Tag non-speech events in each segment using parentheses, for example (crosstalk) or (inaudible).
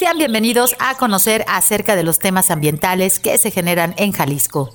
Sean bienvenidos a conocer acerca de los temas ambientales que se generan en Jalisco.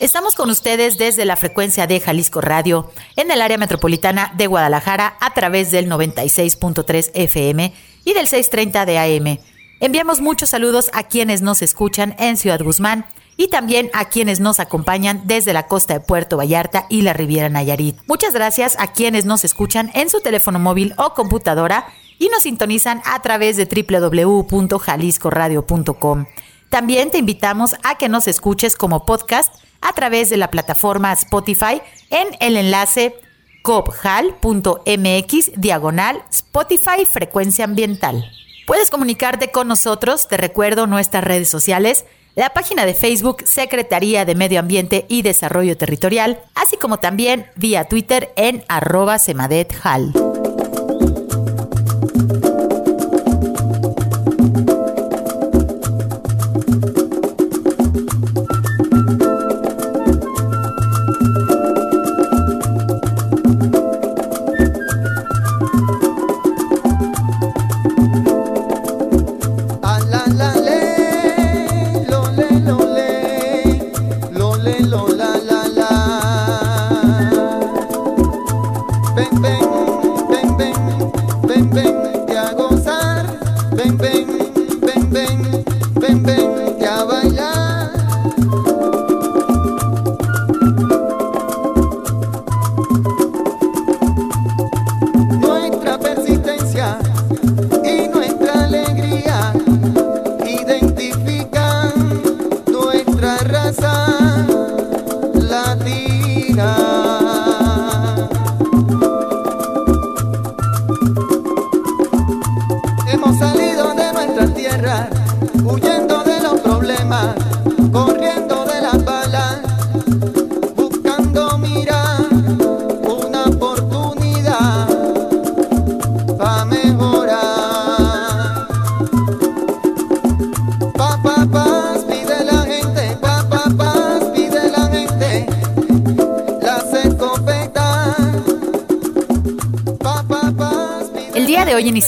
Estamos con ustedes desde la frecuencia de Jalisco Radio en el área metropolitana de Guadalajara a través del 96.3 FM y del 630 de AM. Enviamos muchos saludos a quienes nos escuchan en Ciudad Guzmán, y también a quienes nos acompañan desde la costa de Puerto Vallarta y la Riviera Nayarit. Muchas gracias a quienes nos escuchan en su teléfono móvil o computadora y nos sintonizan a través de www.jaliscoradio.com. También te invitamos a que nos escuches como podcast a través de la plataforma Spotify en el enlace cobhal.mx diagonal Spotify Frecuencia Ambiental. Puedes comunicarte con nosotros, te recuerdo nuestras redes sociales, la página de Facebook Secretaría de Medio Ambiente y Desarrollo Territorial, así como también vía Twitter en arroba semadethal. Thank you.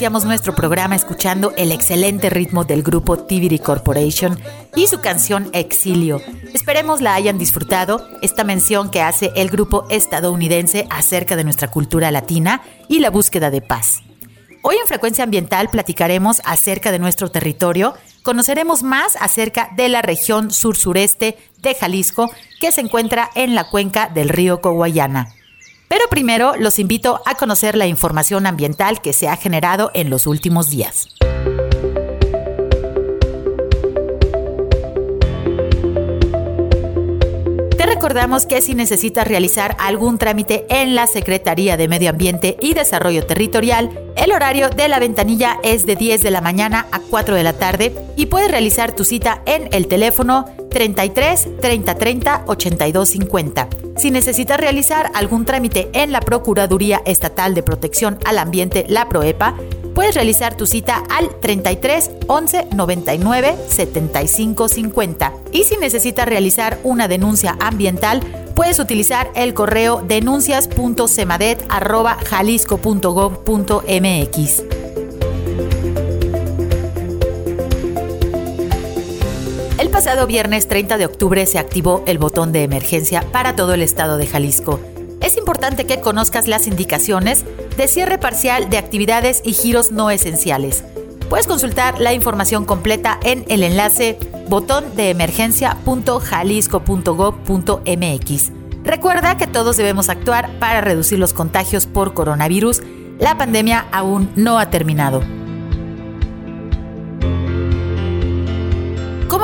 Iniciamos nuestro programa escuchando el excelente ritmo del grupo Tiviri Corporation y su canción Exilio. Esperemos la hayan disfrutado, esta mención que hace el grupo estadounidense acerca de nuestra cultura latina y la búsqueda de paz. Hoy en Frecuencia Ambiental platicaremos acerca de nuestro territorio, conoceremos más acerca de la región sur-sureste de Jalisco que se encuentra en la cuenca del río Coguayana. Pero primero los invito a conocer la información ambiental que se ha generado en los últimos días. Recordamos que si necesitas realizar algún trámite en la Secretaría de Medio Ambiente y Desarrollo Territorial, el horario de la ventanilla es de 10 de la mañana a 4 de la tarde y puedes realizar tu cita en el teléfono 33 30 30 82 50. Si necesitas realizar algún trámite en la Procuraduría Estatal de Protección al Ambiente, la PROEPA, puedes realizar tu cita al 33 11 99 75 50. Y si necesitas realizar una denuncia ambiental, puedes utilizar el correo denuncias.semadet.jalisco.gov.mx. pasado viernes 30 de octubre se activó el botón de emergencia para todo el estado de Jalisco. Es importante que conozcas las indicaciones de cierre parcial de actividades y giros no esenciales. Puedes consultar la información completa en el enlace botondeemergencia.jalisco.gov.mx. Recuerda que todos debemos actuar para reducir los contagios por coronavirus. La pandemia aún no ha terminado.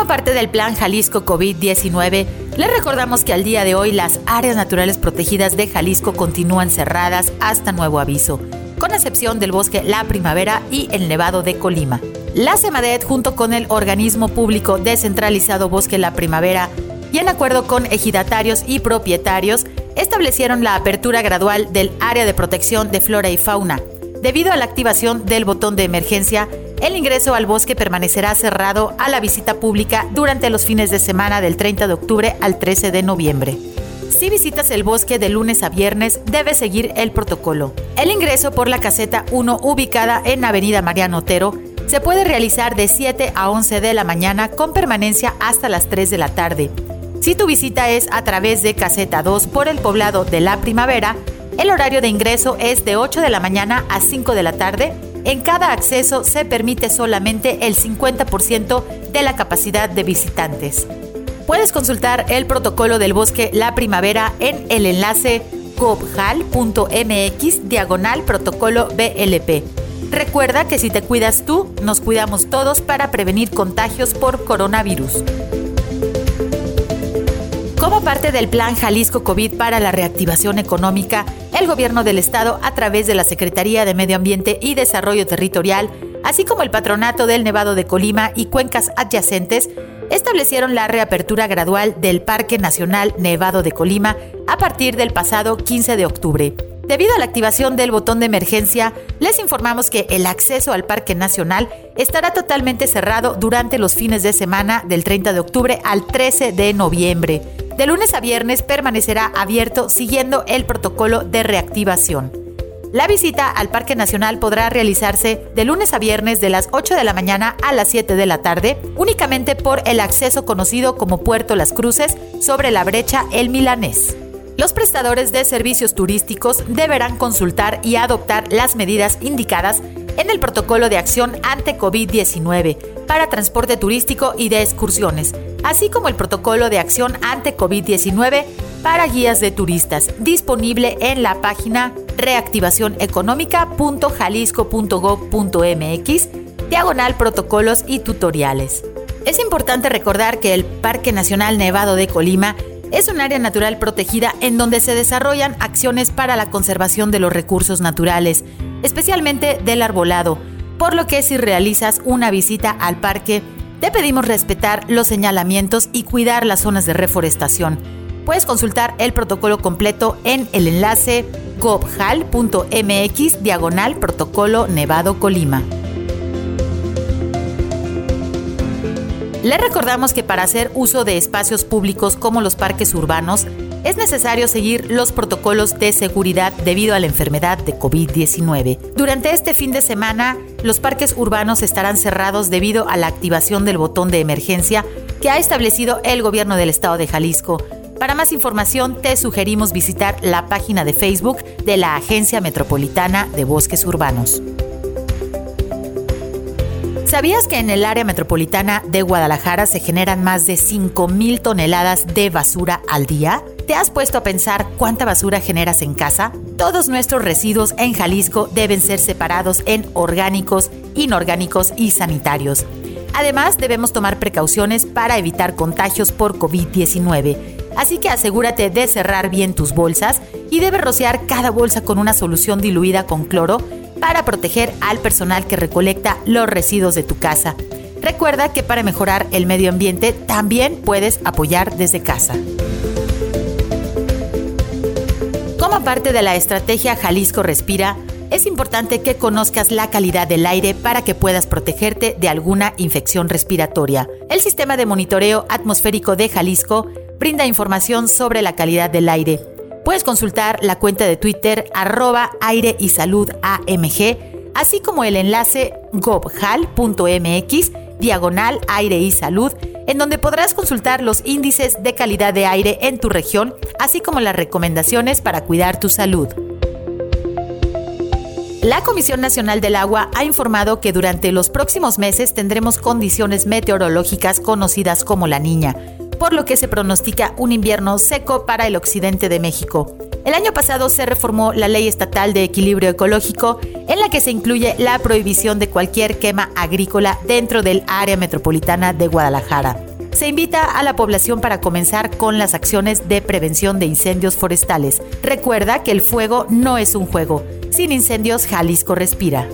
Como parte del plan Jalisco COVID-19, les recordamos que al día de hoy las áreas naturales protegidas de Jalisco continúan cerradas hasta nuevo aviso, con excepción del bosque La Primavera y el Nevado de Colima. La CEMADET, junto con el organismo público descentralizado Bosque La Primavera, y en acuerdo con ejidatarios y propietarios, establecieron la apertura gradual del área de protección de flora y fauna. Debido a la activación del botón de emergencia, el ingreso al bosque permanecerá cerrado a la visita pública durante los fines de semana del 30 de octubre al 13 de noviembre. Si visitas el bosque de lunes a viernes, debes seguir el protocolo. El ingreso por la caseta 1 ubicada en Avenida Mariano Otero se puede realizar de 7 a 11 de la mañana con permanencia hasta las 3 de la tarde. Si tu visita es a través de caseta 2 por el poblado de la primavera, el horario de ingreso es de 8 de la mañana a 5 de la tarde. En cada acceso se permite solamente el 50% de la capacidad de visitantes. Puedes consultar el protocolo del bosque La Primavera en el enlace cobhal.mx diagonal protocolo BLP. Recuerda que si te cuidas tú, nos cuidamos todos para prevenir contagios por coronavirus. Como parte del Plan Jalisco COVID para la reactivación económica, el gobierno del estado, a través de la Secretaría de Medio Ambiente y Desarrollo Territorial, así como el Patronato del Nevado de Colima y cuencas adyacentes, establecieron la reapertura gradual del Parque Nacional Nevado de Colima a partir del pasado 15 de octubre. Debido a la activación del botón de emergencia, les informamos que el acceso al Parque Nacional estará totalmente cerrado durante los fines de semana del 30 de octubre al 13 de noviembre. De lunes a viernes permanecerá abierto siguiendo el protocolo de reactivación. La visita al Parque Nacional podrá realizarse de lunes a viernes de las 8 de la mañana a las 7 de la tarde, únicamente por el acceso conocido como Puerto Las Cruces sobre la brecha El Milanés. Los prestadores de servicios turísticos deberán consultar y adoptar las medidas indicadas en el protocolo de acción ante COVID-19 para transporte turístico y de excursiones, así como el protocolo de acción ante COVID-19 para guías de turistas, disponible en la página reactivacioneconómica.jalisco.gov.mx, diagonal protocolos y tutoriales. Es importante recordar que el Parque Nacional Nevado de Colima es un área natural protegida en donde se desarrollan acciones para la conservación de los recursos naturales, especialmente del arbolado, por lo que si realizas una visita al parque, te pedimos respetar los señalamientos y cuidar las zonas de reforestación. Puedes consultar el protocolo completo en el enlace gobhal.mx diagonal protocolo Nevado Colima. Le recordamos que para hacer uso de espacios públicos como los parques urbanos, es necesario seguir los protocolos de seguridad debido a la enfermedad de COVID-19. Durante este fin de semana, los parques urbanos estarán cerrados debido a la activación del botón de emergencia que ha establecido el gobierno del estado de Jalisco. Para más información, te sugerimos visitar la página de Facebook de la Agencia Metropolitana de Bosques Urbanos. ¿Sabías que en el área metropolitana de Guadalajara se generan más de 5.000 toneladas de basura al día? ¿Te has puesto a pensar cuánta basura generas en casa? Todos nuestros residuos en Jalisco deben ser separados en orgánicos, inorgánicos y sanitarios. Además, debemos tomar precauciones para evitar contagios por COVID-19. Así que asegúrate de cerrar bien tus bolsas y debes rociar cada bolsa con una solución diluida con cloro para proteger al personal que recolecta los residuos de tu casa. Recuerda que para mejorar el medio ambiente también puedes apoyar desde casa. Como parte de la estrategia Jalisco Respira, es importante que conozcas la calidad del aire para que puedas protegerte de alguna infección respiratoria. El sistema de monitoreo atmosférico de Jalisco brinda información sobre la calidad del aire Puedes consultar la cuenta de Twitter arroba aire y salud AMG, así como el enlace gobhal.mx diagonal aire y salud, en donde podrás consultar los índices de calidad de aire en tu región, así como las recomendaciones para cuidar tu salud. La Comisión Nacional del Agua ha informado que durante los próximos meses tendremos condiciones meteorológicas conocidas como la niña, por lo que se pronostica un invierno seco para el occidente de México. El año pasado se reformó la Ley Estatal de Equilibrio Ecológico, en la que se incluye la prohibición de cualquier quema agrícola dentro del área metropolitana de Guadalajara. Se invita a la población para comenzar con las acciones de prevención de incendios forestales. Recuerda que el fuego no es un juego. Sin incendios, Jalisco respira.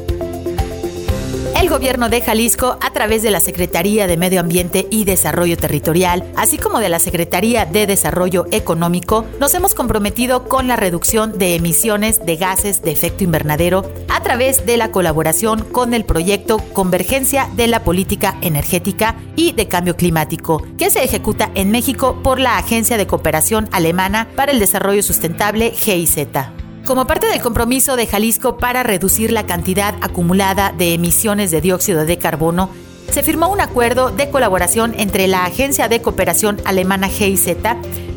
El gobierno de Jalisco, a través de la Secretaría de Medio Ambiente y Desarrollo Territorial, así como de la Secretaría de Desarrollo Económico, nos hemos comprometido con la reducción de emisiones de gases de efecto invernadero a través de la colaboración con el proyecto Convergencia de la Política Energética y de Cambio Climático, que se ejecuta en México por la Agencia de Cooperación Alemana para el Desarrollo Sustentable GIZ. Como parte del compromiso de Jalisco para reducir la cantidad acumulada de emisiones de dióxido de carbono, se firmó un acuerdo de colaboración entre la Agencia de Cooperación Alemana GIZ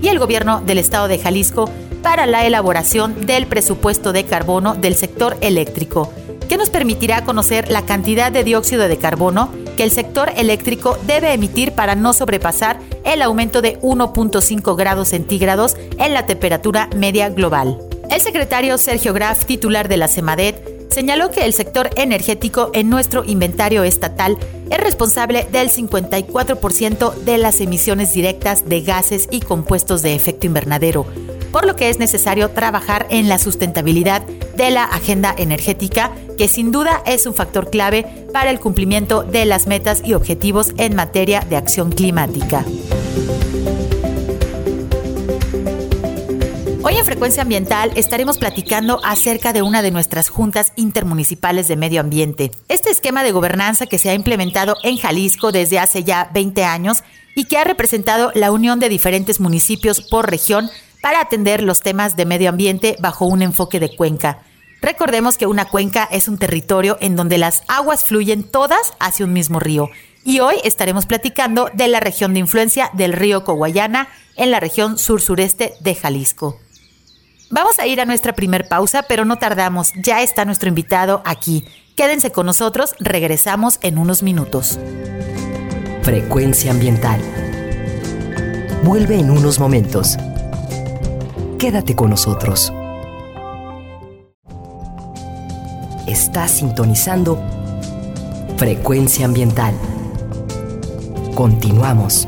y el gobierno del estado de Jalisco para la elaboración del presupuesto de carbono del sector eléctrico, que nos permitirá conocer la cantidad de dióxido de carbono que el sector eléctrico debe emitir para no sobrepasar el aumento de 1.5 grados centígrados en la temperatura media global. El secretario Sergio Graf, titular de la CEMADET, señaló que el sector energético en nuestro inventario estatal es responsable del 54% de las emisiones directas de gases y compuestos de efecto invernadero, por lo que es necesario trabajar en la sustentabilidad de la agenda energética, que sin duda es un factor clave para el cumplimiento de las metas y objetivos en materia de acción climática. Hoy en Frecuencia Ambiental estaremos platicando acerca de una de nuestras juntas intermunicipales de medio ambiente. Este esquema de gobernanza que se ha implementado en Jalisco desde hace ya 20 años y que ha representado la unión de diferentes municipios por región para atender los temas de medio ambiente bajo un enfoque de cuenca. Recordemos que una cuenca es un territorio en donde las aguas fluyen todas hacia un mismo río. Y hoy estaremos platicando de la región de influencia del río Coguayana en la región sur-sureste de Jalisco. Vamos a ir a nuestra primer pausa, pero no tardamos. Ya está nuestro invitado aquí. Quédense con nosotros, regresamos en unos minutos. Frecuencia ambiental. Vuelve en unos momentos. Quédate con nosotros. Estás sintonizando Frecuencia ambiental. Continuamos.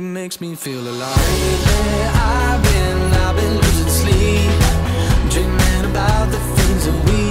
Makes me feel alive. Lately, I've been, I've been losing sleep, dreaming about the things that we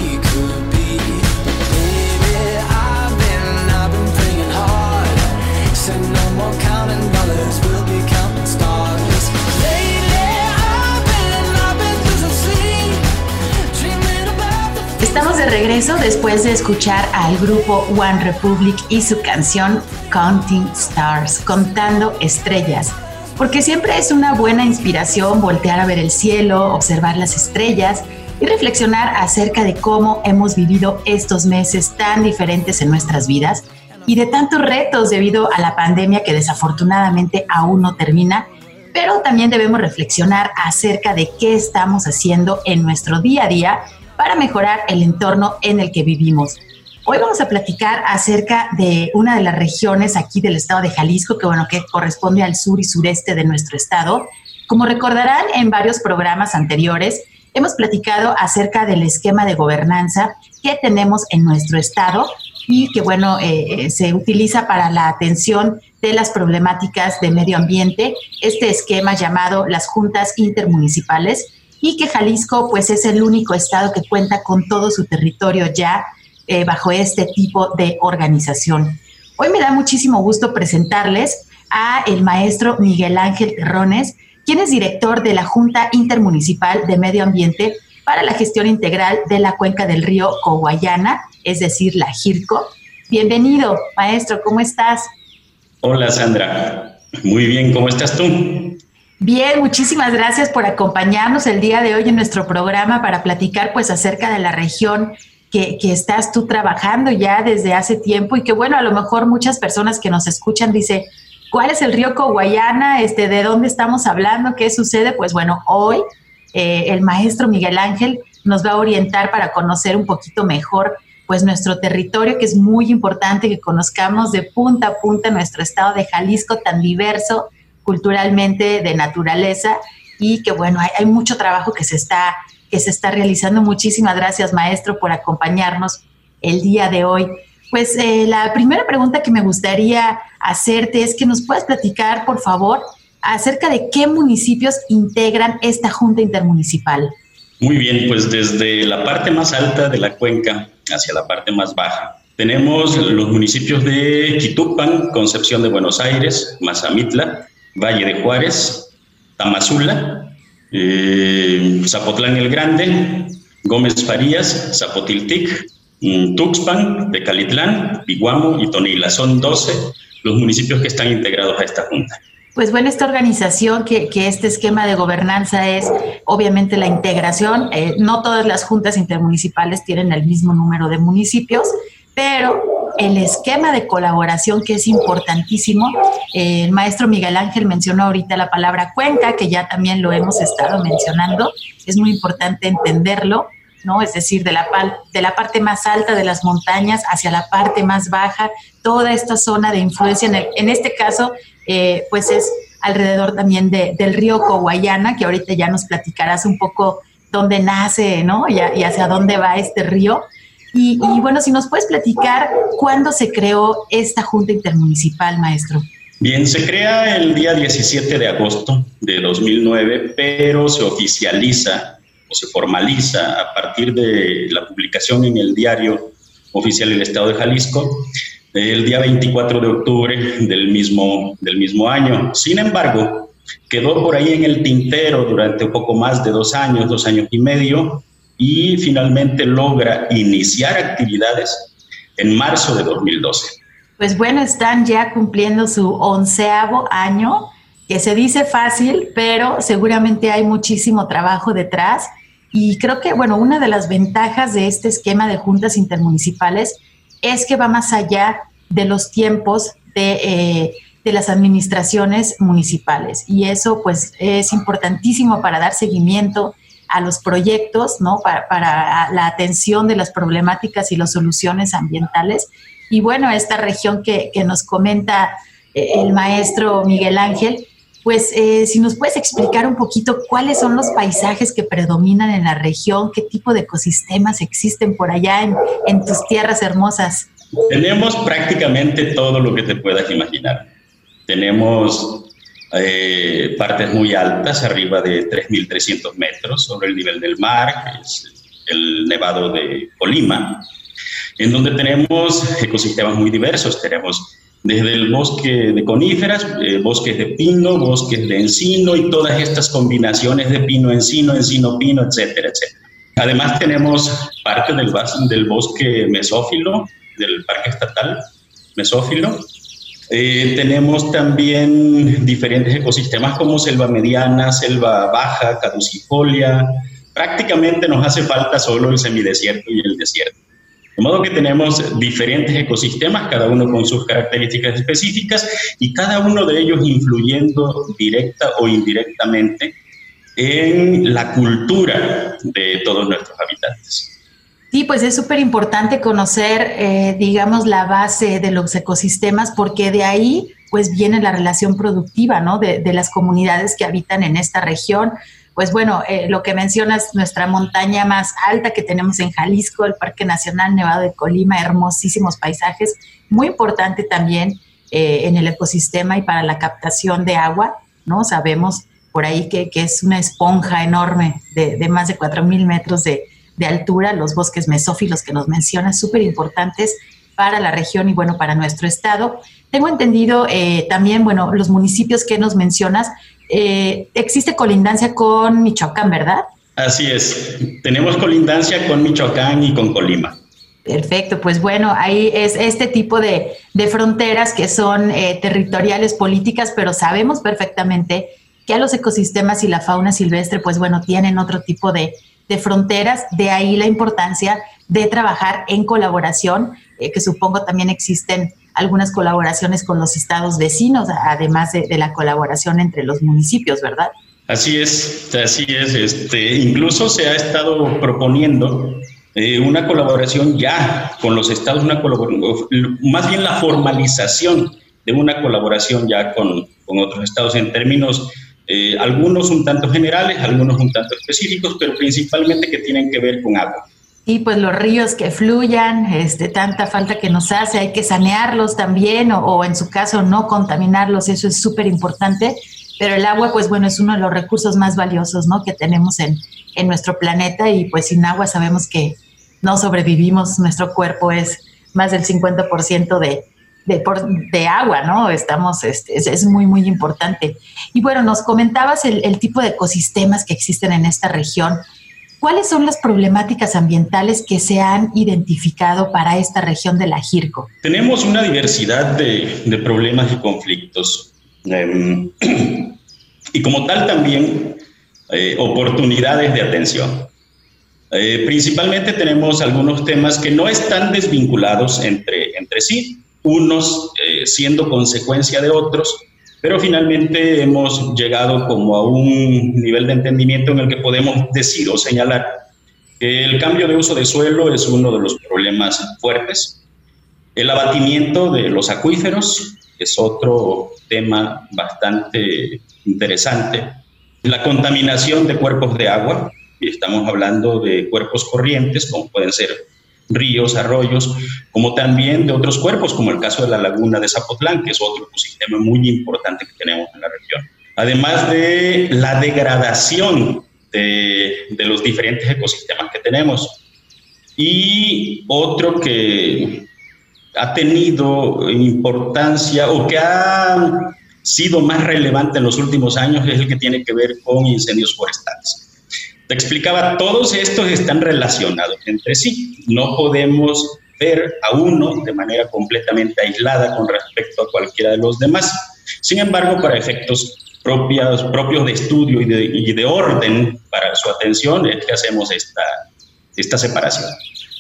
Estamos de regreso después de escuchar al grupo One Republic y su canción Counting Stars, contando estrellas, porque siempre es una buena inspiración voltear a ver el cielo, observar las estrellas y reflexionar acerca de cómo hemos vivido estos meses tan diferentes en nuestras vidas y de tantos retos debido a la pandemia que desafortunadamente aún no termina, pero también debemos reflexionar acerca de qué estamos haciendo en nuestro día a día para mejorar el entorno en el que vivimos. Hoy vamos a platicar acerca de una de las regiones aquí del estado de Jalisco, que bueno, que corresponde al sur y sureste de nuestro estado. Como recordarán en varios programas anteriores, hemos platicado acerca del esquema de gobernanza que tenemos en nuestro estado y que bueno, eh, eh, se utiliza para la atención de las problemáticas de medio ambiente, este esquema llamado las juntas intermunicipales y que Jalisco pues es el único estado que cuenta con todo su territorio ya eh, bajo este tipo de organización. Hoy me da muchísimo gusto presentarles a el maestro Miguel Ángel Terrones, quien es director de la Junta Intermunicipal de Medio Ambiente para la gestión integral de la cuenca del río Coguayana, es decir, la GIRCO. Bienvenido, maestro, ¿cómo estás? Hola, Sandra. Muy bien, ¿cómo estás tú? Bien, muchísimas gracias por acompañarnos el día de hoy en nuestro programa para platicar pues acerca de la región que, que, estás tú trabajando ya desde hace tiempo y que bueno, a lo mejor muchas personas que nos escuchan dice, ¿cuál es el río Coguayana? Este, ¿De dónde estamos hablando? ¿Qué sucede? Pues bueno, hoy eh, el maestro Miguel Ángel nos va a orientar para conocer un poquito mejor pues nuestro territorio, que es muy importante que conozcamos de punta a punta nuestro estado de Jalisco tan diverso culturalmente, de naturaleza, y que bueno, hay, mucho trabajo que se, está, que se está realizando. Muchísimas gracias, maestro, por acompañarnos el día de hoy. Pues eh, la primera pregunta que me gustaría hacerte es que nos puedas platicar, por favor, acerca de qué municipios integran esta Junta Intermunicipal. Muy bien, pues desde la parte más alta de la cuenca hacia la parte más baja. Tenemos los municipios de Quitupan, Concepción de Buenos Aires, Mazamitla, Valle de Juárez, Tamazula, eh, Zapotlán el Grande, Gómez Farías, Zapotiltic, mm, Tuxpan, Tecalitlán, Piguamo y Tonila. Son 12 los municipios que están integrados a esta junta. Pues bueno, esta organización, que, este esquema de gobernanza es obviamente la integración. Eh, no todas las juntas intermunicipales tienen el mismo número de municipios, pero el esquema de colaboración que es importantísimo. El maestro Miguel Ángel mencionó ahorita la palabra cuenca, que ya también lo hemos estado mencionando. Es muy importante entenderlo. ¿no? Es decir, de la, de la parte más alta de las montañas hacia la parte más baja, toda esta zona de influencia, en, este caso, eh, pues es alrededor también del río Coguayana, que ahorita ya nos platicarás un poco dónde nace, ¿no? Y, hacia dónde va este río. Y, bueno, si nos puedes platicar cuándo se creó esta Junta Intermunicipal, maestro. Bien, se crea el día 17 de agosto de 2009, pero se oficializa o se formaliza a partir de la publicación en el diario oficial del Estado de Jalisco el día 24 de octubre del mismo, del mismo año. Sin embargo, quedó por ahí en el tintero durante un poco más de dos años, dos años y medio, y finalmente logra iniciar actividades en marzo de 2012. Pues bueno, están ya cumpliendo su onceavo año, que se dice fácil, pero seguramente hay muchísimo trabajo detrás. Y creo que, bueno, una de las ventajas de este esquema de juntas intermunicipales es que va más allá de los tiempos de, eh, de, las administraciones municipales. Y eso pues es importantísimo para dar seguimiento a los proyectos, ¿no? Para, para la atención de las problemáticas y las soluciones ambientales. Y bueno, esta región que, que nos comenta eh, el maestro Miguel Ángel, pues eh, si nos puedes explicar un poquito cuáles son los paisajes que predominan en la región, qué tipo de ecosistemas existen por allá en, en tus tierras hermosas. Tenemos prácticamente todo lo que te puedas imaginar. Tenemos eh, partes muy altas, arriba de 3.300 metros sobre el nivel del mar, es el nevado de Colima, en donde tenemos ecosistemas muy diversos. Tenemos desde el bosque de coníferas, eh, bosques de pino, bosques de encino y todas estas combinaciones de pino-encino, encino-pino, etcétera, etcétera. Además tenemos parte del, del bosque mesófilo, del Parque Estatal Mesófilo. Eh, tenemos también diferentes ecosistemas como selva mediana, selva baja, caducifolia. Prácticamente nos hace falta solo el semidesierto y el desierto. De modo que tenemos diferentes ecosistemas, cada uno con sus características específicas y cada uno de ellos influyendo directa o indirectamente en la cultura de todos nuestros habitantes. Sí, pues es súper importante conocer, eh, digamos, la base de los ecosistemas, porque de ahí pues viene la relación productiva, ¿no? De, de las comunidades que habitan en esta región pues bueno, eh, lo que mencionas, nuestra montaña más alta que tenemos en Jalisco, el Parque Nacional Nevado de Colima, hermosísimos paisajes, muy importante también eh, en el ecosistema y para la captación de agua, ¿no? Sabemos por ahí que, es una esponja enorme de, más de 4.000 metros de, de altura, los bosques mesófilos que nos mencionas, súper importantes para la región y bueno, para nuestro estado. Tengo entendido eh, también, bueno, los municipios que nos mencionas, eh, existe colindancia con Michoacán, ¿verdad? Así es, tenemos colindancia con Michoacán y con Colima. Perfecto, pues bueno, ahí es este tipo de, fronteras que son eh, territoriales políticas, pero sabemos perfectamente que a los ecosistemas y la fauna silvestre, pues bueno, tienen otro tipo de, fronteras, de ahí la importancia de trabajar en colaboración, eh, que supongo también existen algunas colaboraciones con los estados vecinos, además de, de la colaboración entre los municipios, ¿verdad? Así es, así es. Este, incluso se ha estado proponiendo eh, una colaboración ya con los estados, una más bien la formalización de una colaboración ya con, con otros estados en términos, eh, algunos un tanto generales, algunos un tanto específicos, pero principalmente que tienen que ver con agua. Y pues los ríos que fluyan, este, tanta falta que nos hace, hay que sanearlos también o, o en su caso no contaminarlos, eso es súper importante. Pero el agua, pues bueno, es uno de los recursos más valiosos, ¿no? Que tenemos en, en nuestro planeta y pues sin agua sabemos que no sobrevivimos, nuestro cuerpo es más del 50% de, de, de, agua, ¿no? Estamos, este, es, muy, muy importante. Y bueno, nos comentabas el, tipo de ecosistemas que existen en esta región. ¿Cuáles son las problemáticas ambientales que se han identificado para esta región de la Jirco? Tenemos una diversidad de, de problemas y conflictos. Em, (clears throat) y como tal también eh, oportunidades de atención. Eh, principalmente tenemos algunos temas que no están desvinculados entre, entre sí, unos eh, siendo consecuencia de otros, pero finalmente hemos llegado como a un nivel de entendimiento en el que podemos decir o señalar que el cambio de uso de suelo es uno de los problemas fuertes, el abatimiento de los acuíferos es otro tema bastante interesante, la contaminación de cuerpos de agua, y estamos hablando de cuerpos corrientes, como pueden ser ríos, arroyos, como también de otros cuerpos, como el caso de la laguna de Zapotlán, que es otro ecosistema muy importante que tenemos en la región. Además de la degradación de, de los diferentes ecosistemas que tenemos. Y otro que ha tenido importancia o que ha sido más relevante en los últimos años es el que tiene que ver con incendios forestales. Te explicaba, todos estos están relacionados entre sí. No podemos ver a uno de manera completamente aislada con respecto a cualquiera de los demás. Sin embargo, para efectos propios, propios de estudio y de, orden para su atención es que hacemos esta, esta separación.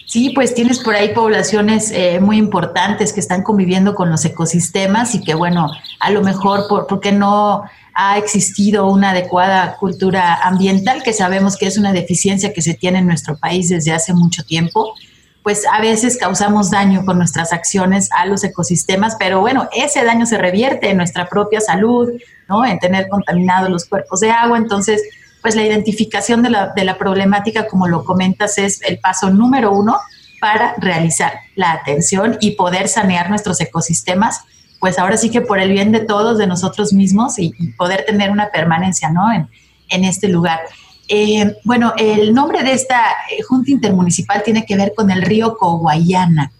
Sí, pues tienes por ahí poblaciones eh, muy importantes que están conviviendo con los ecosistemas y que, bueno, a lo mejor por, porque no ha existido una adecuada cultura ambiental, que sabemos que es una deficiencia que se tiene en nuestro país desde hace mucho tiempo, pues a veces causamos daño con nuestras acciones a los ecosistemas, pero bueno, ese daño se revierte en nuestra propia salud, ¿no? En tener contaminados los cuerpos de agua, entonces pues la identificación de la, de la problemática, como lo comentas, es el paso número uno para realizar la atención y poder sanear nuestros ecosistemas, pues ahora sí que por el bien de todos, de nosotros mismos y, poder tener una permanencia ¿no? en, este lugar. Eh, bueno, el nombre de esta eh, Junta Intermunicipal tiene que ver con el río Coguayana.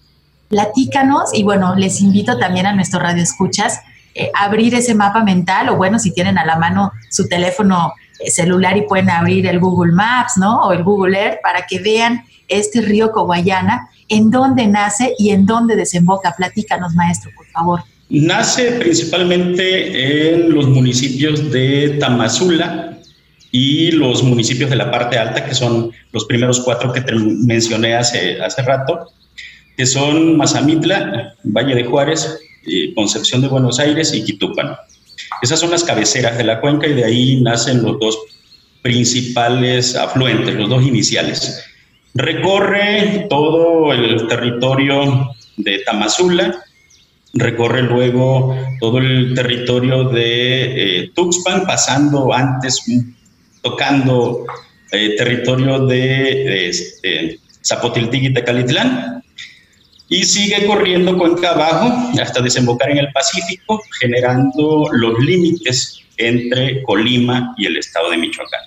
Platícanos y bueno, les invito también a nuestro radio escuchas eh, abrir ese mapa mental o bueno, si tienen a la mano su teléfono celular y pueden abrir el Google Maps, ¿no? O el Google Earth para que vean este río Coguayana, en dónde nace y en dónde desemboca. Platícanos, maestro, por favor. Nace principalmente en los municipios de Tamazula y los municipios de la parte alta, que son los primeros cuatro que te mencioné hace, hace rato, que son Mazamitla, Valle de Juárez, Concepción de Buenos Aires y Quitúpano. Esas son las cabeceras de la cuenca y de ahí nacen los dos principales afluentes, los dos iniciales. Recorre todo el territorio de Tamazula, recorre luego todo el territorio de eh, Tuxpan, pasando antes, tocando eh, territorio de este, y Tecalitlán, y sigue corriendo cuenca abajo hasta desembocar en el Pacífico, generando los límites entre Colima y el estado de Michoacán.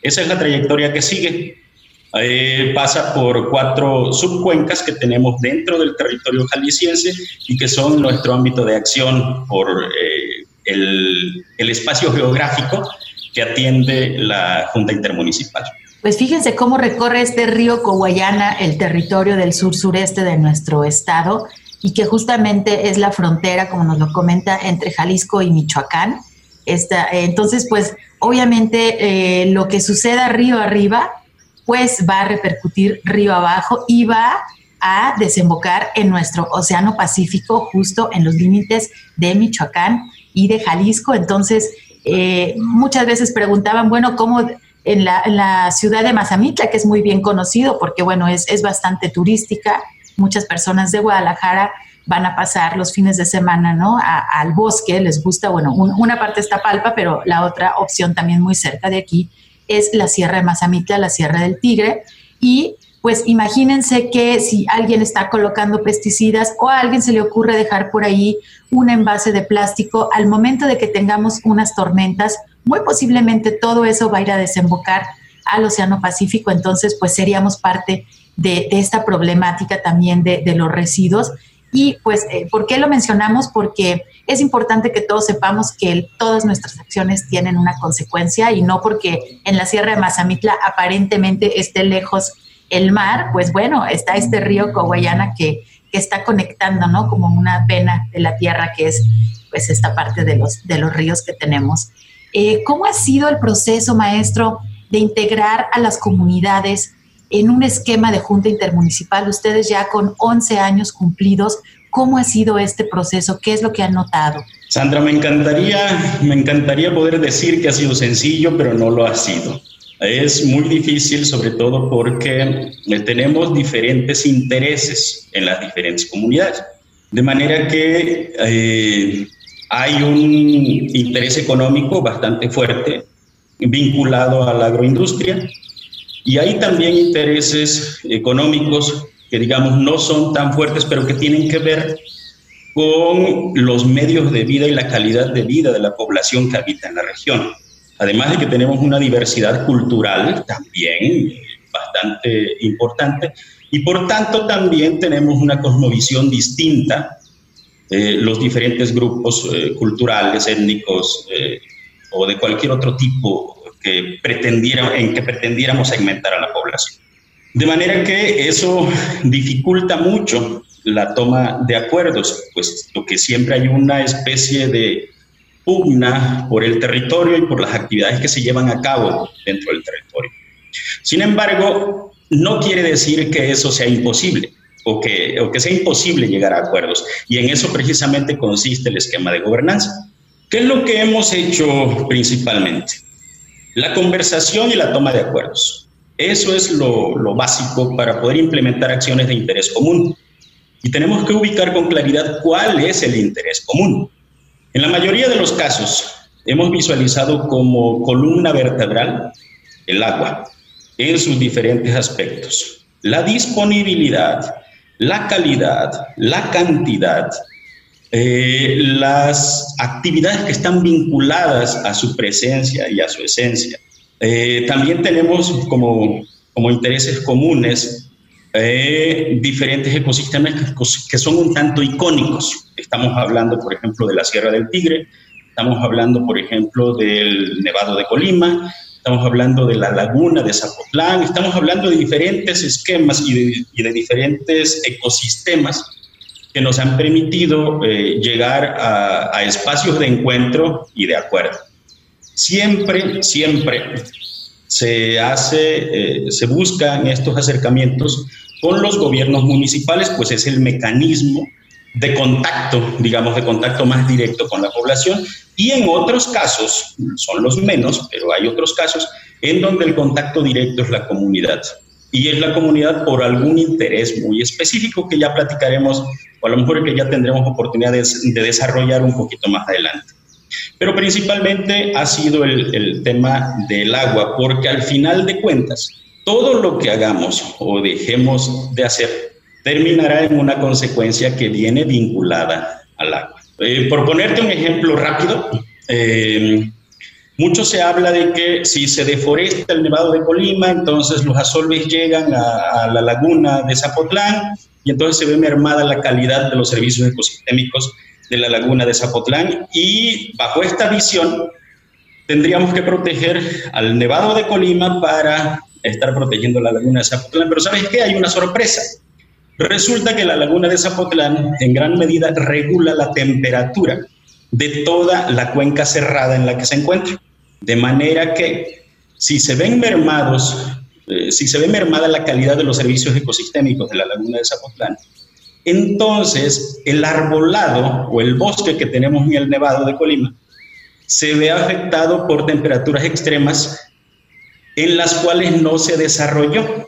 Esa es la trayectoria que sigue. Eh, pasa por cuatro subcuencas que tenemos dentro del territorio jalisciense y que son nuestro ámbito de acción por eh, el, el espacio geográfico que atiende la Junta Intermunicipal. Pues fíjense cómo recorre este río Coguayana el territorio del sur-sureste de nuestro estado y que justamente es la frontera, como nos lo comenta, entre Jalisco y Michoacán. Esta, entonces, pues obviamente eh, lo que suceda río arriba, pues va a repercutir río abajo y va a desembocar en nuestro Océano Pacífico, justo en los límites de Michoacán y de Jalisco. Entonces, eh, muchas veces preguntaban, bueno, ¿cómo en la, ciudad de Mazamitla, que es muy bien conocido porque, bueno, es, es bastante turística? Muchas personas de Guadalajara van a pasar los fines de semana, ¿no? al bosque, les gusta, bueno, una parte está Palpa, pero la otra opción también muy cerca de aquí es la Sierra de Mazamitla, la Sierra del Tigre, y pues imagínense que si alguien está colocando pesticidas o a alguien se le ocurre dejar por ahí un envase de plástico, al momento de que tengamos unas tormentas, muy posiblemente todo eso va a ir a desembocar al Océano Pacífico, entonces pues seríamos parte de, esta problemática también de, de los residuos y pues, eh, ¿por qué lo mencionamos? Porque es importante que todos sepamos que todas nuestras acciones tienen una consecuencia y no porque en la Sierra de Mazamitla aparentemente esté lejos el mar, pues bueno, está este río Coguayana que, que está conectando, ¿no? Como una pena de la tierra que es pues esta parte de los, de los ríos que tenemos. Eh, ¿Cómo ha sido el proceso, maestro, de integrar a las comunidades en un esquema de junta intermunicipal, ustedes ya con 11 años cumplidos, ¿cómo ha sido este proceso? ¿Qué es lo que han notado? Sandra, me encantaría, me encantaría poder decir que ha sido sencillo, pero no lo ha sido. Es muy difícil, sobre todo porque tenemos diferentes intereses en las diferentes comunidades. De manera que eh, hay un interés económico bastante fuerte vinculado a la agroindustria, y hay también intereses económicos que, digamos, no son tan fuertes, pero que tienen que ver con los medios de vida y la calidad de vida de la población que habita en la región. Además de que tenemos una diversidad cultural también bastante importante y por tanto también tenemos una cosmovisión distinta, eh, los diferentes grupos eh, culturales, étnicos eh, o de cualquier otro tipo que en que pretendiéramos segmentar a la población. De manera que eso dificulta mucho la toma de acuerdos, puesto que siempre hay una especie de pugna por el territorio y por las actividades que se llevan a cabo dentro del territorio. Sin embargo, no quiere decir que eso sea imposible o que, o que sea imposible llegar a acuerdos. Y en eso precisamente consiste el esquema de gobernanza. ¿Qué es lo que hemos hecho principalmente? La conversación y la toma de acuerdos. Eso es lo, básico para poder implementar acciones de interés común. Y tenemos que ubicar con claridad cuál es el interés común. En la mayoría de los casos, hemos visualizado como columna vertebral el agua en sus diferentes aspectos. La disponibilidad, la calidad, la cantidad, eh, las actividades que están vinculadas a su presencia y a su esencia. Eh, también tenemos como, como intereses comunes eh, diferentes ecosistemas que, son un tanto icónicos. Estamos hablando, por ejemplo, de la Sierra del Tigre, estamos hablando, por ejemplo, del Nevado de Colima, estamos hablando de la laguna de Zapotlán, estamos hablando de diferentes esquemas y y de diferentes ecosistemas que nos han permitido eh, llegar a, espacios de encuentro y de acuerdo. Siempre, siempre se hace, eh, se buscan estos acercamientos con los gobiernos municipales, pues es el mecanismo de contacto, digamos, de contacto más directo con la población. Y en otros casos, son los menos, pero hay otros casos en donde el contacto directo es la comunidad. Y es la comunidad por algún interés muy específico que ya platicaremos o a lo mejor que ya tendremos oportunidades de desarrollar un poquito más adelante. Pero principalmente ha sido el, el tema del agua, porque al final de cuentas, todo lo que hagamos o dejemos de hacer terminará en una consecuencia que viene vinculada al agua. Eh, por ponerte un ejemplo rápido, eh, Mucho se habla de que si se deforesta el Nevado de Colima, entonces los asolves llegan a, la laguna de Zapotlán y entonces se ve mermada la calidad de los servicios ecosistémicos de la laguna de Zapotlán y bajo esta visión tendríamos que proteger al Nevado de Colima para estar protegiendo la laguna de Zapotlán. Pero ¿sabes qué? Hay una sorpresa. Resulta que la laguna de Zapotlán en gran medida regula la temperatura de toda la cuenca cerrada en la que se encuentra. De manera que si se ven mermados, eh, si se ve mermada la calidad de los servicios ecosistémicos de la laguna de Zapotlán, entonces el arbolado o el bosque que tenemos en el Nevado de Colima se ve afectado por temperaturas extremas en las cuales no se desarrolló.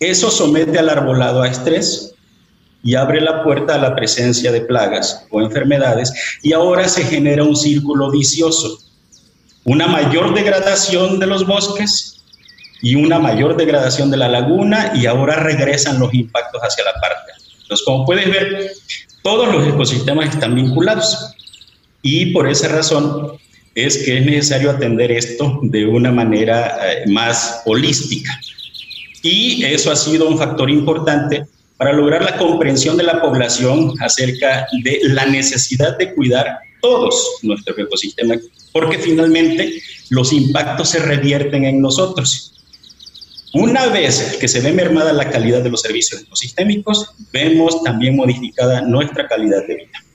Eso somete al arbolado a estrés y abre la puerta a la presencia de plagas o enfermedades y ahora se genera un círculo vicioso una mayor degradación de los bosques y una mayor degradación de la laguna y ahora regresan los impactos hacia la parte. Entonces, como puedes ver, todos los ecosistemas están vinculados y por esa razón es que es necesario atender esto de una manera eh, más holística. Y eso ha sido un factor importante para lograr la comprensión de la población acerca de la necesidad de cuidar todos nuestros ecosistemas, porque finalmente los impactos se revierten en nosotros. Una vez que se ve mermada la calidad de los servicios ecosistémicos, vemos también modificada nuestra calidad de vida.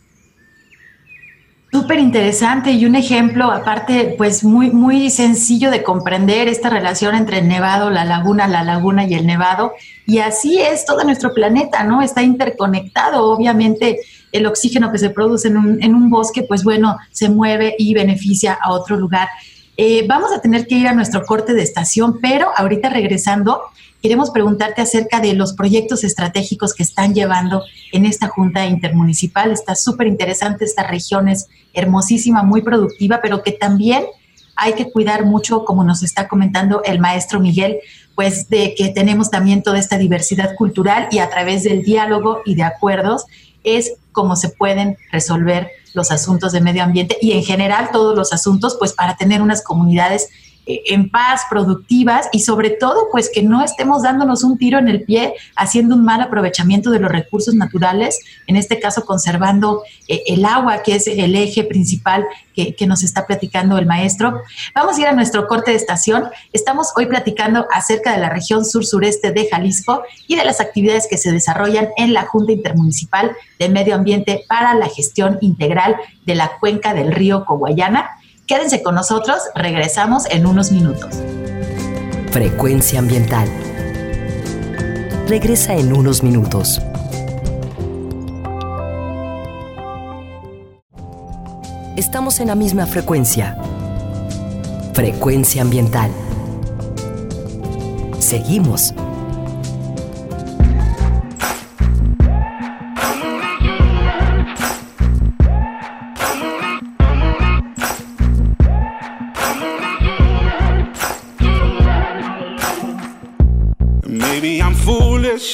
Súper interesante y un ejemplo, aparte, pues muy, muy sencillo de comprender esta relación entre el nevado, la laguna, la laguna y el nevado. Y así es todo nuestro planeta, ¿no? Está interconectado. Obviamente, el oxígeno que se produce en un, bosque, pues bueno, se mueve y beneficia a otro lugar. Eh, vamos a tener que ir a nuestro corte de estación, pero ahorita regresando, queremos preguntarte acerca de los proyectos estratégicos que están llevando en esta Junta Intermunicipal. Está súper interesante, esta región es hermosísima, muy productiva, pero que también hay que cuidar mucho, como nos está comentando el maestro Miguel, pues de que tenemos también toda esta diversidad cultural y a través del diálogo y de acuerdos es como se pueden resolver los asuntos de medio ambiente y en general todos los asuntos, pues para tener unas comunidades en paz, productivas y sobre todo pues que no estemos dándonos un tiro en el pie haciendo un mal aprovechamiento de los recursos naturales, en este caso conservando eh, el agua que es el eje principal que, que, nos está platicando el maestro. Vamos a ir a nuestro corte de estación. Estamos hoy platicando acerca de la región sur-sureste de Jalisco y de las actividades que se desarrollan en la Junta Intermunicipal de Medio Ambiente para la gestión integral de la cuenca del río Coguayana Quédense con nosotros, regresamos en unos minutos. Frecuencia ambiental. Regresa en unos minutos. Estamos en la misma frecuencia. Frecuencia ambiental. Seguimos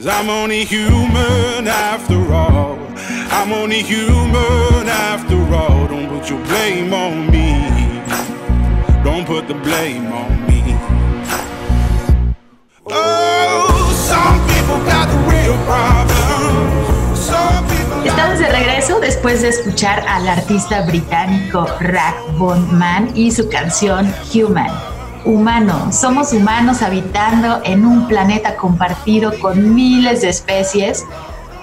Cause I'm only human after all. I'm only human after all. Don't put your blame on me. Don't put the blame on me. Oh, some people got the real problems. Some Estamos de regreso después de escuchar al artista británico Rack Von Man y su canción Human. Humano, somos humanos habitando en un planeta compartido con miles de especies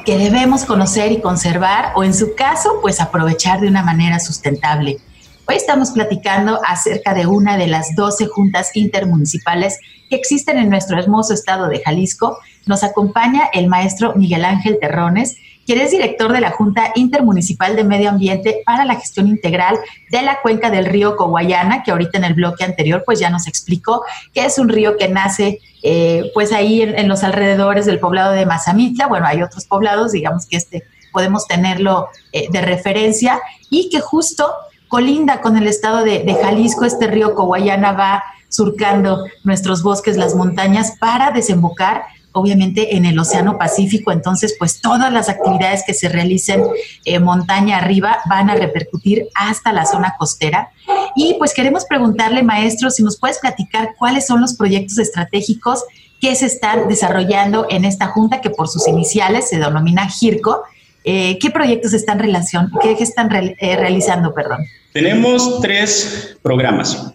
que debemos conocer y conservar o en su caso pues aprovechar de una manera sustentable. Hoy estamos platicando acerca de una de las 12 juntas intermunicipales que existen en nuestro hermoso estado de Jalisco. Nos acompaña el maestro Miguel Ángel Terrones, quien es director de la Junta Intermunicipal de Medio Ambiente para la Gestión Integral de la Cuenca del Río Coguayana, que ahorita en el bloque anterior pues ya nos explicó que es un río que nace eh, pues ahí en, los alrededores del poblado de Mazamitla. Bueno, hay otros poblados, digamos que este podemos tenerlo eh, de referencia y que justo colinda con el estado de, de Jalisco, este río Coguayana va surcando nuestros bosques, las montañas, para desembocar obviamente en el Océano Pacífico, entonces pues todas las actividades que se realicen eh, montaña arriba van a repercutir hasta la zona costera. Y pues queremos preguntarle, maestro, si nos puedes platicar cuáles son los proyectos estratégicos que se están desarrollando en esta junta, que por sus iniciales se denomina GIRCO. Eh, ¿Qué proyectos están, relación, qué, están eh, realizando? Perdón. Tenemos tres programas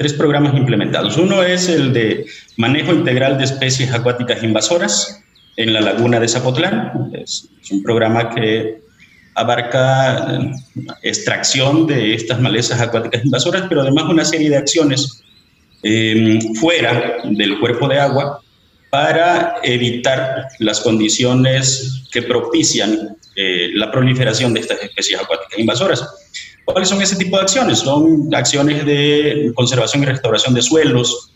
tres programas implementados. Uno es el de manejo integral de especies acuáticas invasoras en la laguna de Zapotlán. Es, un programa que abarca extracción de estas malezas acuáticas invasoras, pero además una serie de acciones eh, fuera del cuerpo de agua para evitar las condiciones que propician eh, la proliferación de estas especies acuáticas invasoras. ¿Cuáles son ese tipo de acciones? Son acciones de conservación y restauración de suelos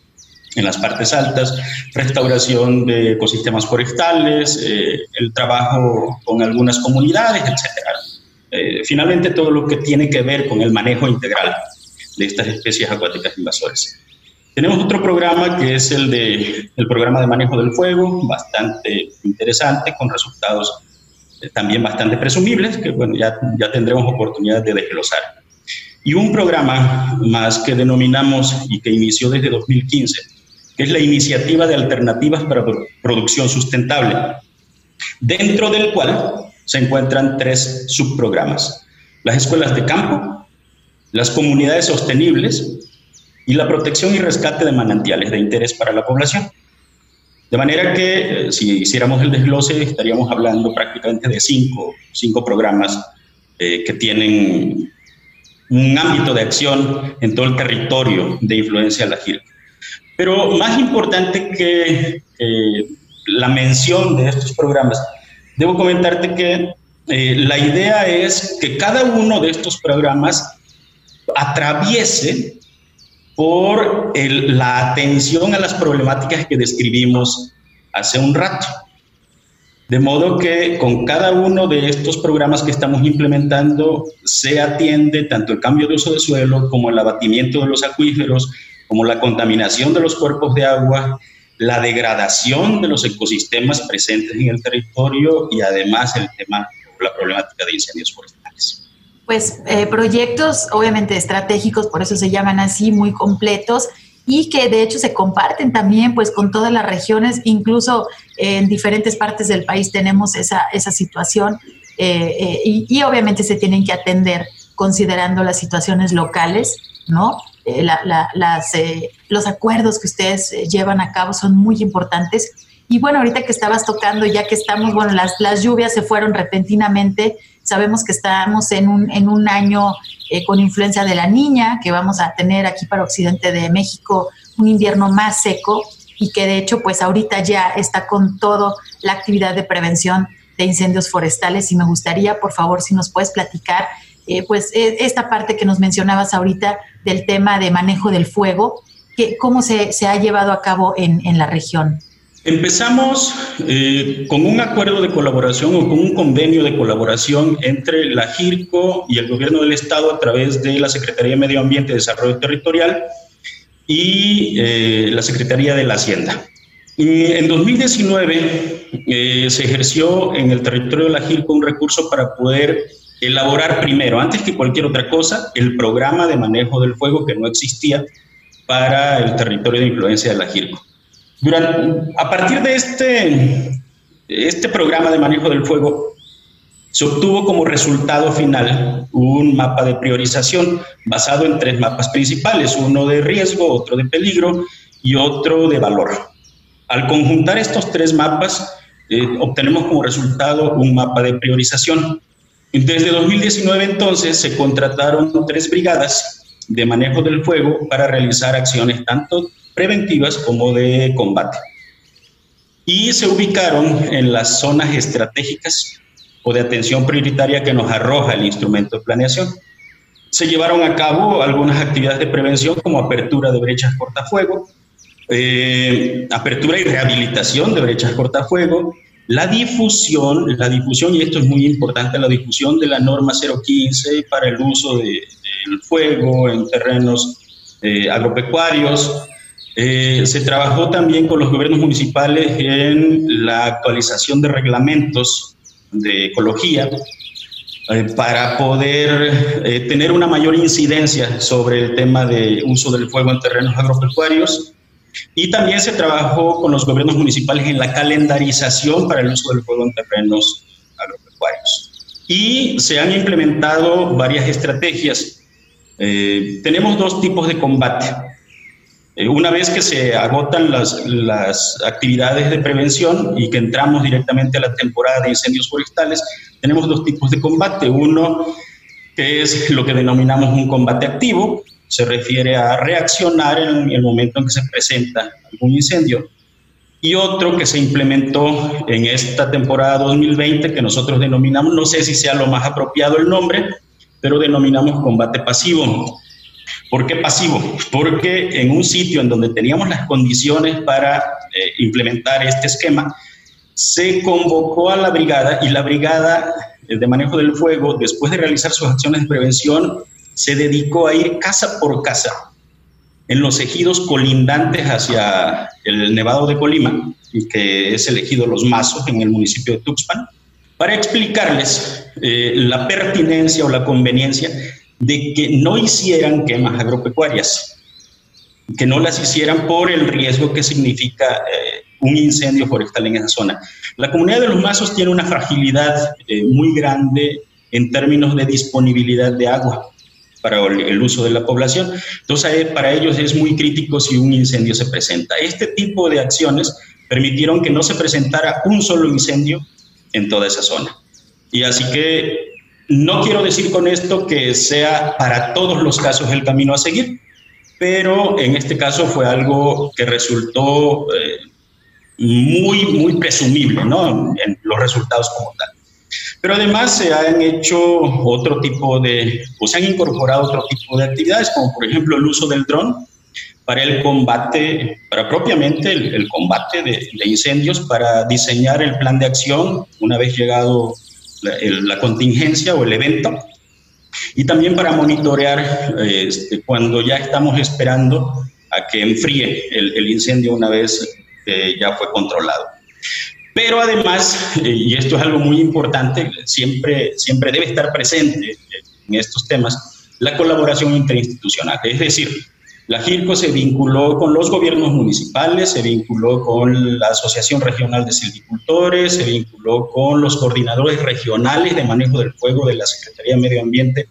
en las partes altas, restauración de ecosistemas forestales, eh, el trabajo con algunas comunidades, etc. Eh, finalmente, todo lo que tiene que ver con el manejo integral de estas especies acuáticas invasoras. Tenemos otro programa que es el de el programa de manejo del fuego, bastante interesante, con resultados también bastante presumibles, que bueno, ya, ya tendremos oportunidad de desglosar. Y un programa más que denominamos y que inició desde 2015, que es la Iniciativa de Alternativas para Producción Sustentable, dentro del cual se encuentran tres subprogramas. Las escuelas de campo, las comunidades sostenibles y la protección y rescate de manantiales de interés para la población. De manera que eh, si hiciéramos el desglose estaríamos hablando prácticamente de cinco, cinco programas eh, que tienen un ámbito de acción en todo el territorio de influencia de la GIR. Pero más importante que la mención de estos programas, debo comentarte que eh, la idea es que cada uno de estos programas atraviese por la atención a las problemáticas que describimos hace un rato. De modo que con cada uno de estos programas que estamos implementando se atiende tanto el cambio de uso de suelo como el abatimiento de los acuíferos, como la contaminación de los cuerpos de agua, la degradación de los ecosistemas presentes en el territorio y además el tema, la problemática de incendios forestales. Pues eh, proyectos obviamente estratégicos, por eso se llaman así, muy completos y que de hecho se comparten también pues con todas las regiones, incluso en diferentes partes del país tenemos esa, esa situación eh, eh, y, obviamente se tienen que atender considerando las situaciones locales, ¿no? Eh, las, los acuerdos que ustedes llevan a cabo son muy importantes. Y bueno, ahorita que estabas tocando, ya que estamos, bueno, las, las lluvias se fueron repentinamente, Sabemos que estamos en un, en un año eh, con influencia de la niña, que vamos a tener aquí para Occidente de México un invierno más seco y que de hecho pues ahorita ya está con todo la actividad de prevención de incendios forestales y me gustaría por favor si nos puedes platicar eh, pues eh, esta parte que nos mencionabas ahorita del tema de manejo del fuego, que, cómo se, se ha llevado a cabo en, en la región. Empezamos eh, con un acuerdo de colaboración o con un convenio de colaboración entre la GIRCO y el gobierno del estado a través de la Secretaría de Medio Ambiente y Desarrollo Territorial y eh, la Secretaría de la Hacienda. Y en 2019 eh, se ejerció en el territorio de la GILCO un recurso para poder elaborar primero, antes que cualquier otra cosa, el programa de manejo del fuego que no existía para el territorio de influencia de la GILCO. A partir de este, este programa de manejo del fuego, se obtuvo como resultado final un mapa de priorización basado en tres mapas principales, uno de riesgo, otro de peligro y otro de valor. Al conjuntar estos tres mapas, eh, obtenemos como resultado un mapa de priorización. Desde 2019 entonces se contrataron tres brigadas de manejo del fuego para realizar acciones tanto preventivas como de combate. Y se ubicaron en las zonas estratégicas o de atención prioritaria que nos arroja el instrumento de planeación. Se llevaron a cabo algunas actividades de prevención como apertura de brechas cortafuego, eh, apertura y rehabilitación de brechas cortafuego, la difusión, la difusión, y esto es muy importante, la difusión de la norma 015 para el uso del fuego en terrenos eh, agropecuarios. Eh, se trabajó también con los gobiernos municipales en la actualización de reglamentos de ecología eh, para poder tener una mayor incidencia sobre el tema de uso del fuego en terrenos agropecuarios. Y también se trabajó con los gobiernos municipales en la calendarización para el uso del fuego en terrenos agropecuarios. Y se han implementado varias estrategias. Eh, tenemos dos tipos de combate. Eh, una vez que se agotan las, las actividades de prevención y que entramos directamente a la temporada de incendios forestales, tenemos dos tipos de combate. Uno que es lo que denominamos un combate activo, se refiere a reaccionar en el momento en que se presenta algún incendio. Y otro que se implementó en esta temporada 2020, que nosotros denominamos, no sé si sea lo más apropiado el nombre, pero denominamos combate pasivo. ¿Por qué pasivo? Porque en un sitio en donde teníamos las condiciones para eh, implementar este esquema, se convocó a la brigada y la brigada eh, de manejo del fuego, después de realizar sus acciones de prevención, se dedicó a ir casa por casa en los ejidos colindantes hacia el Nevado de Colima, que es el ejido Los Mazos en el municipio de Tuxpan, para explicarles eh, la pertinencia o la conveniencia de que no hicieran quemas agropecuarias, que no las hicieran por el riesgo que significa eh, un incendio forestal en esa zona. La comunidad de Los Mazos tiene una fragilidad eh, muy grande en términos de disponibilidad de agua para el uso de la población. Entonces, para ellos es muy crítico si un incendio se presenta. Este tipo de acciones permitieron que no se presentara un solo incendio en toda esa zona. Y así que no quiero decir con esto que sea para todos los casos el camino a seguir, pero en este caso fue algo que resultó eh, muy, muy presumible, ¿no? En los resultados como tal. Pero además se han hecho otro tipo de, o se han incorporado otro tipo de actividades, como por ejemplo el uso del dron para el combate, para propiamente el, combate de, incendios, para diseñar el plan de acción una vez llegado la, contingencia o el evento, y también para monitorear este, cuando ya estamos esperando a que enfríe el, el incendio una vez que ya fue controlado. Pero además, eh, y esto es algo muy importante, siempre, siempre debe estar presente en estos temas, la colaboración interinstitucional. Es decir, la GIRCO se vinculó con los gobiernos municipales, se vinculó con la Asociación Regional de Silvicultores, se vinculó con los coordinadores regionales de manejo del fuego de la Secretaría de Medio Ambiente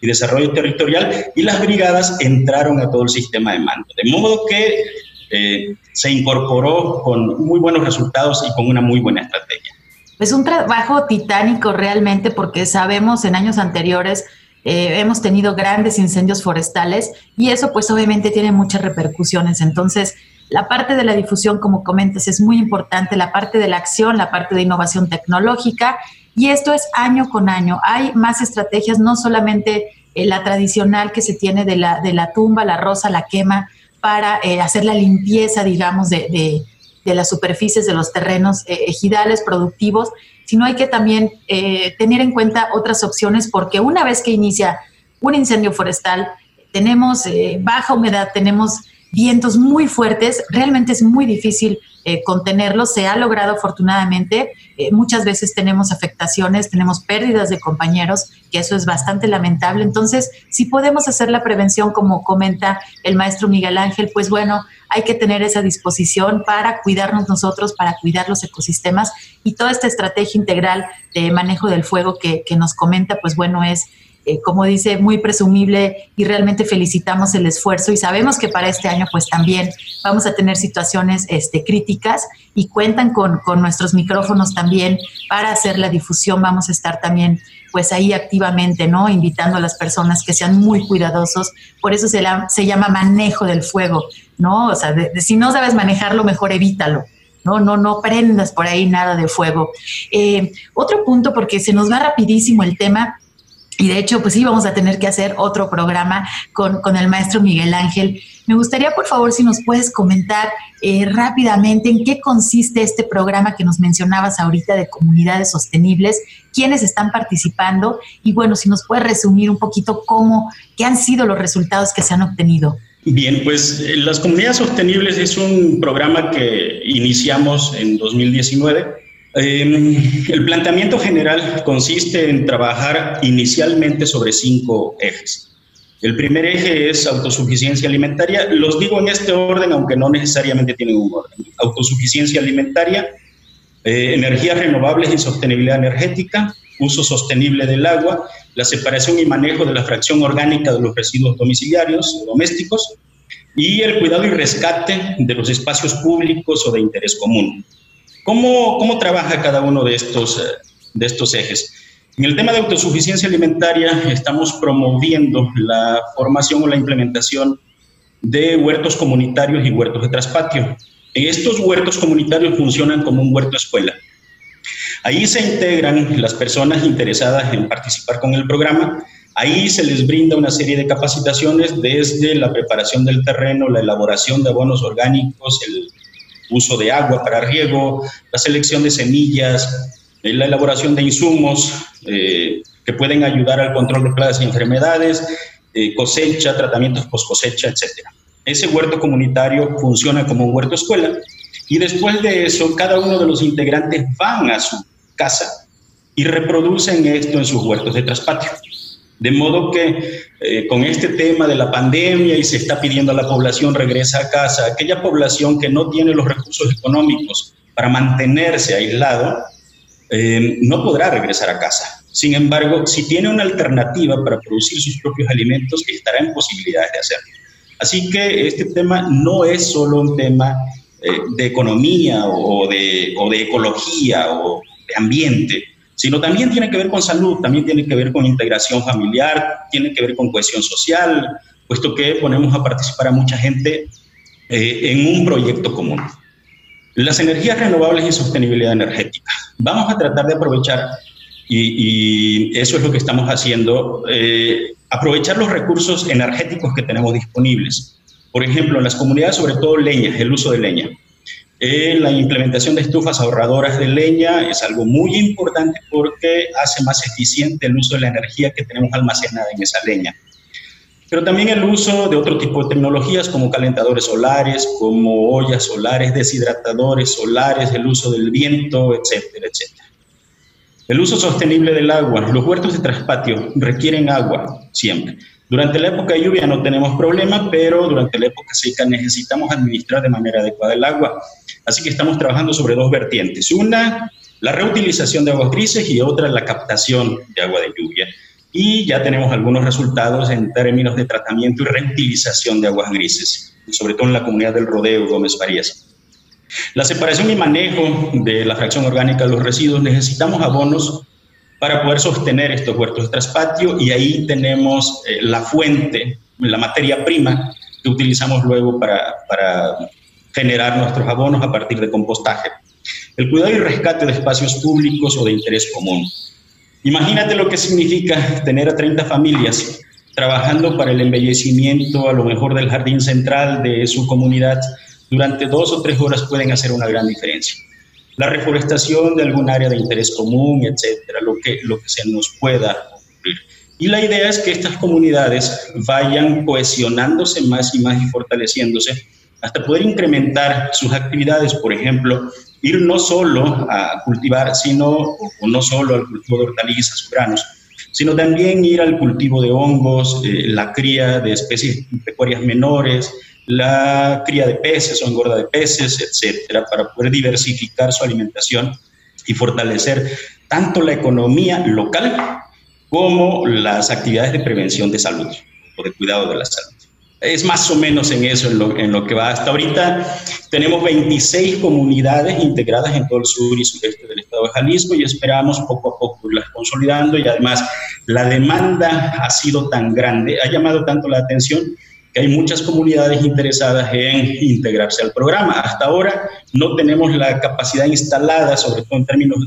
y Desarrollo Territorial, y las brigadas entraron a todo el sistema de mando. De modo que eh, se incorporó con muy buenos resultados y con una muy buena estrategia. Es un trabajo titánico realmente porque sabemos en años anteriores eh, hemos tenido grandes incendios forestales y eso pues obviamente tiene muchas repercusiones. Entonces, la parte de la difusión, como comentas, es muy importante, la parte de la acción, la parte de innovación tecnológica y esto es año con año. Hay más estrategias, no solamente eh, la tradicional que se tiene de la, de la tumba, la rosa, la quema, para eh, hacer la limpieza, digamos, de, las superficies de los terrenos eh, ejidales productivos, sino hay que también eh, tener en cuenta otras opciones porque una vez que inicia un incendio forestal, tenemos baja humedad, tenemos vientos muy fuertes, realmente es muy difícil eh, contenerlos. Se ha logrado afortunadamente. Eh, muchas veces tenemos afectaciones, tenemos pérdidas de compañeros, que eso es bastante lamentable. Entonces, si podemos hacer la prevención, como comenta el maestro Miguel Ángel, pues bueno, hay que tener esa disposición para cuidarnos nosotros, para cuidar los ecosistemas y toda esta estrategia integral de manejo del fuego que, que nos comenta, pues bueno, es eh, como dice, muy presumible y realmente felicitamos el esfuerzo y sabemos que para este año pues también vamos a tener situaciones este, críticas y cuentan con, con nuestros micrófonos también para hacer la difusión. Vamos a estar también pues ahí activamente, ¿no? Invitando a las personas que sean muy cuidadosos. Por eso se, se llama manejo del fuego, ¿no? O sea, si no sabes manejarlo, mejor evítalo. No, no, no prendas por ahí nada de fuego. Eh, otro punto, porque se nos va rapidísimo el tema, y de hecho, pues sí, vamos a tener que hacer otro programa con, con el maestro Miguel Ángel. Me gustaría, por favor, si nos puedes comentar eh, rápidamente en qué consiste este programa que nos mencionabas ahorita de comunidades sostenibles, quiénes están participando y bueno, si nos puedes resumir un poquito cómo, qué han sido los resultados que se han obtenido. Bien, pues eh, las comunidades sostenibles es un programa que iniciamos en 2019 Em, el planteamiento general consiste en trabajar inicialmente sobre cinco ejes. El primer eje es autosuficiencia alimentaria. Los digo en este orden, aunque no necesariamente tienen un orden. Autosuficiencia alimentaria, eh, energías renovables y sostenibilidad energética, uso sostenible del agua, la separación y manejo de la fracción orgánica de los residuos domiciliarios domésticos y el cuidado y rescate de los espacios públicos o de interés común. ¿Cómo, cómo trabaja cada uno de estos, eh, de estos ejes? En el tema de autosuficiencia alimentaria estamos promoviendo la formación o la implementación de huertos comunitarios y huertos de traspatio. Estos huertos comunitarios funcionan como un huerto escuela. Ahí se integran las personas interesadas en participar con el programa. Ahí se les brinda una serie de capacitaciones desde la preparación del terreno, la elaboración de abonos orgánicos, el uso de agua para riego, la selección de semillas, eh, la elaboración de insumos eh, que pueden ayudar al control de plagas y enfermedades, eh, cosecha, tratamientos post cosecha, etc. Ese huerto comunitario funciona como un huerto escuela y después de eso cada uno de los integrantes van a su casa y reproducen esto en sus huertos de traspatio. De modo que eh, con este tema de la pandemia y se está pidiendo a la población regresa a casa, aquella población que no tiene los recursos económicos para mantenerse aislado, eh, no podrá regresar a casa. Sin embargo, si tiene una alternativa para producir sus propios alimentos, estará en posibilidades de hacerlo. Así que este tema no es solo un tema eh, de economía o de, o de ecología o de ambiente, sino también tiene que ver con salud, también tiene que ver con integración familiar, tiene que ver con cohesión social, puesto que ponemos a participar a mucha gente eh, en un proyecto común. Las energías renovables y sostenibilidad energética. Vamos a tratar de aprovechar, y, eso es lo que estamos haciendo, eh, aprovechar los recursos energéticos que tenemos disponibles. Por ejemplo, en las comunidades, sobre todo leña, el uso de leña. Eh, la implementación de estufas ahorradoras de leña es algo muy importante porque hace más eficiente el uso de la energía que tenemos almacenada en esa leña. Pero también el uso de otro tipo de tecnologías como calentadores solares, como ollas solares, deshidratadores solares, el uso del viento, etcétera, etcétera. El uso sostenible del agua. Los huertos de traspatio requieren agua siempre. Durante la época de lluvia no tenemos problema, pero durante la época seca necesitamos administrar de manera adecuada el agua. Así que estamos trabajando sobre dos vertientes. Una, la reutilización de aguas grises y otra, la captación de agua de lluvia. Y ya tenemos algunos resultados en términos de tratamiento y reutilización de aguas grises, sobre todo en la comunidad del Rodeo Gómez Farías. La separación y manejo de la fracción orgánica de los residuos necesitamos abonos para poder sostener estos huertos de traspatio y ahí tenemos eh, la fuente, la materia prima que utilizamos luego para, para generar nuestros abonos a partir de compostaje. El cuidado y rescate de espacios públicos o de interés común. Imagínate lo que significa tener a 30 familias trabajando para el embellecimiento a lo mejor del jardín central de su comunidad. Durante dos o tres horas pueden hacer una gran diferencia la reforestación de algún área de interés común, etcétera, lo que, lo que se nos pueda ocurrir. Y la idea es que estas comunidades vayan cohesionándose más y más y fortaleciéndose hasta poder incrementar sus actividades, por ejemplo, ir no solo a cultivar, sino, o no solo al cultivo de hortalizas, granos, sino también ir al cultivo de hongos, eh, la cría de especies pecuarias menores, la cría de peces o engorda de peces, etcétera, para poder diversificar su alimentación y fortalecer tanto la economía local como las actividades de prevención de salud o de cuidado de la salud. Es más o menos en eso en lo, en lo, que va. Hasta ahorita tenemos 26 comunidades integradas en todo el sur y sureste del estado de Jalisco y esperamos poco a poco irlas consolidando y además la demanda ha sido tan grande, ha llamado tanto la atención que hay muchas comunidades interesadas en integrarse al programa. Hasta ahora no tenemos la capacidad instalada, sobre todo en términos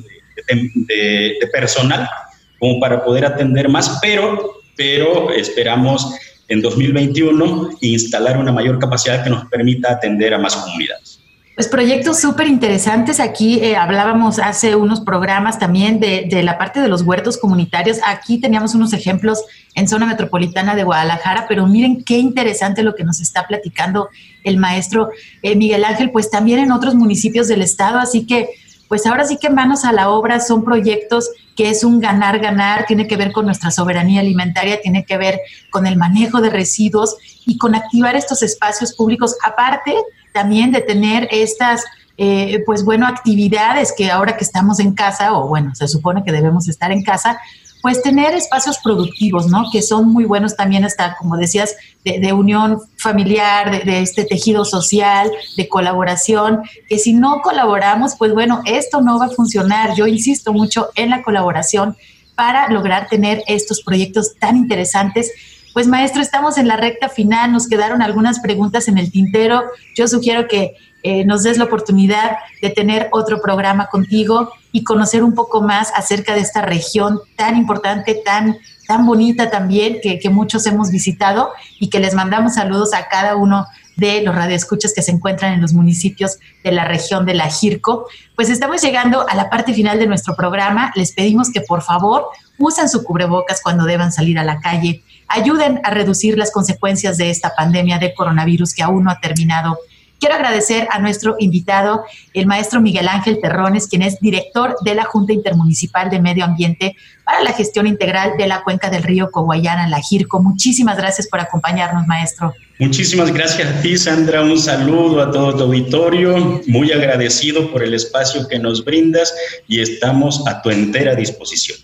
de, de, personal, como para poder atender más, pero, pero esperamos en 2021 instalar una mayor capacidad que nos permita atender a más comunidades. Pues proyectos súper interesantes. Aquí eh, hablábamos hace unos programas también de, de, la parte de los huertos comunitarios. Aquí teníamos unos ejemplos en zona metropolitana de Guadalajara, pero miren qué interesante lo que nos está platicando el maestro eh, Miguel Ángel, pues también en otros municipios del estado. Así que, pues ahora sí que manos a la obra son proyectos que es un ganar-ganar, tiene que ver con nuestra soberanía alimentaria, tiene que ver con el manejo de residuos y con activar estos espacios públicos. Aparte, también de tener estas, eh, pues bueno, actividades que ahora que estamos en casa, o bueno, se supone que debemos estar en casa, pues tener espacios productivos, ¿no? Que son muy buenos también hasta, como decías, de, unión familiar, de, este tejido social, de colaboración, que si no colaboramos, pues bueno, esto no va a funcionar. Yo insisto mucho en la colaboración para lograr tener estos proyectos tan interesantes pues maestro, estamos en la recta final, nos quedaron algunas preguntas en el tintero. Yo sugiero que eh, nos des la oportunidad de tener otro programa contigo y conocer un poco más acerca de esta región tan importante, tan, tan bonita también, que, que muchos hemos visitado y que les mandamos saludos a cada uno de los radioescuchas que se encuentran en los municipios de la región de la Jirco. Pues estamos llegando a la parte final de nuestro programa. Les pedimos que por favor usen su cubrebocas cuando deban salir a la calle ayuden a reducir las consecuencias de esta pandemia de coronavirus que aún no ha terminado. Quiero agradecer a nuestro invitado, el maestro Miguel Ángel Terrones, quien es director de la Junta Intermunicipal de Medio Ambiente para la gestión integral de la cuenca del río Coguayana, la JIRCO. Muchísimas gracias por acompañarnos, maestro. Muchísimas gracias a ti, Sandra. Un saludo a todo tu auditorio. Muy agradecido por el espacio que nos brindas y estamos a tu entera disposición.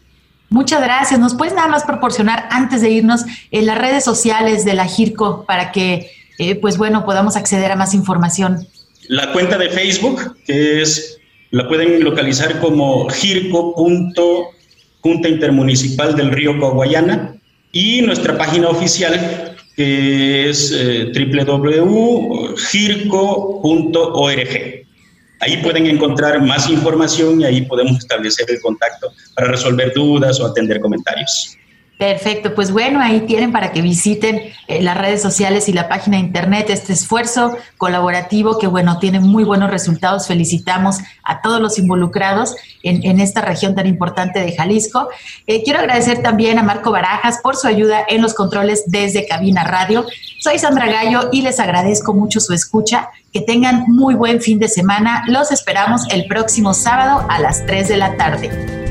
Muchas gracias. ¿Nos puedes nada más proporcionar antes de irnos en las redes sociales de la GIRCO para que, eh, pues bueno, podamos acceder a más información? La cuenta de Facebook, que es, la pueden localizar como GIRCO.Junta Intermunicipal del Río Coahuayana y nuestra página oficial, que es eh, www.girco.org. Ahí pueden encontrar más información y ahí podemos establecer el contacto para resolver dudas o atender comentarios. Perfecto, pues bueno, ahí tienen para que visiten eh, las redes sociales y la página de internet este esfuerzo colaborativo que bueno, tiene muy buenos resultados. Felicitamos a todos los involucrados en, esta región tan importante de Jalisco. Eh, quiero agradecer también a Marco Barajas por su ayuda en los controles desde Cabina Radio. Soy Sandra Gallo y les agradezco mucho su escucha. Que tengan muy buen fin de semana. Los esperamos el próximo sábado a las 3 de la tarde.